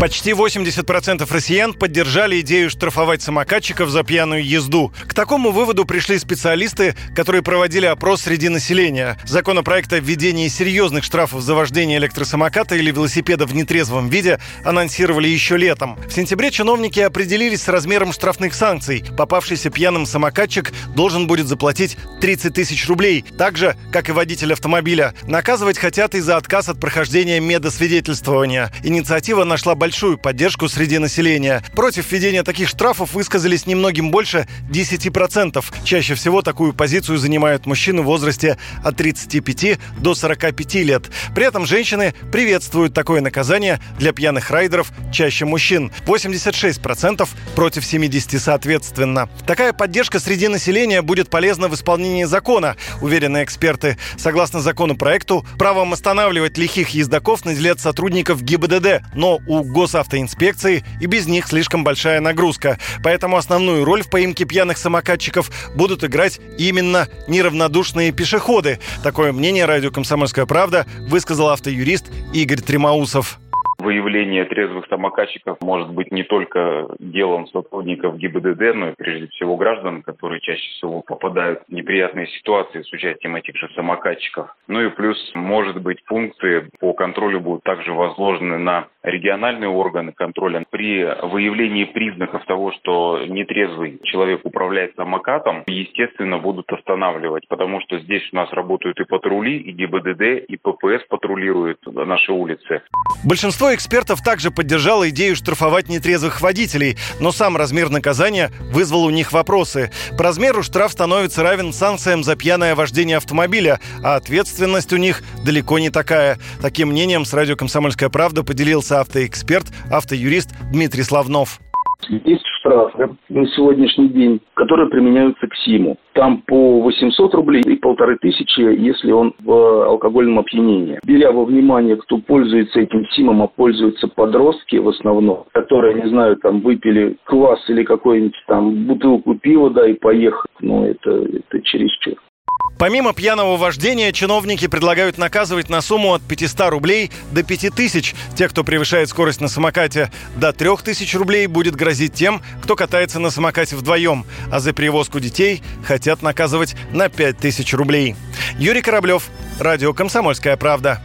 Почти 80% россиян поддержали идею штрафовать самокатчиков за пьяную езду. К такому выводу пришли специалисты, которые проводили опрос среди населения. Законопроект о введении серьезных штрафов за вождение электросамоката или велосипеда в нетрезвом виде анонсировали еще летом. В сентябре чиновники определились с размером штрафных санкций. Попавшийся пьяным самокатчик должен будет заплатить 30 тысяч рублей, так же, как и водитель автомобиля. Наказывать хотят и за отказ от прохождения медосвидетельствования. Инициатива нашла большое большую поддержку среди населения. Против введения таких штрафов высказались немногим больше 10%. Чаще всего такую позицию занимают мужчины в возрасте от 35 до 45 лет. При этом женщины приветствуют такое наказание для пьяных райдеров чаще мужчин. 86% против 70 соответственно. Такая поддержка среди населения будет полезна в исполнении закона, уверены эксперты. Согласно законопроекту, правом останавливать лихих ездаков наделят сотрудников ГИБДД, но у госавтоинспекции, и без них слишком большая нагрузка. Поэтому основную роль в поимке пьяных самокатчиков будут играть именно неравнодушные пешеходы. Такое мнение радио «Комсомольская правда» высказал автоюрист Игорь Тремоусов. Выявление трезвых самокатчиков может быть не только делом сотрудников ГИБДД, но и прежде всего граждан, которые чаще всего попадают в неприятные ситуации с участием этих же самокатчиков. Ну и плюс, может быть, функции по контролю будут также возложены на региональные органы контроля. При выявлении признаков того, что нетрезвый человек управляет самокатом, естественно, будут останавливать, потому что здесь у нас работают и патрули, и ГИБДД, и ППС патрулируют наши улицы. Большинство экспертов также поддержало идею штрафовать нетрезвых водителей, но сам размер наказания вызвал у них вопросы. По размеру штраф становится равен санкциям за пьяное вождение автомобиля, а ответственность у них далеко не такая. Таким мнением с радио «Комсомольская правда» поделился автоэксперт, автоюрист Дмитрий Славнов. Есть штрафы на сегодняшний день, которые применяются к СИМу. Там по 800 рублей и полторы тысячи, если он в алкогольном опьянении. Беря во внимание, кто пользуется этим СИМом, а пользуются подростки в основном, которые, не знаю, там выпили квас или какую-нибудь там бутылку пива, да, и поехали. Ну, это, это чересчур. Помимо пьяного вождения, чиновники предлагают наказывать на сумму от 500 рублей до 5000 тех, кто превышает скорость на самокате. До 3000 рублей будет грозить тем, кто катается на самокате вдвоем. А за перевозку детей хотят наказывать на 5000 рублей. Юрий Кораблев, Радио «Комсомольская правда».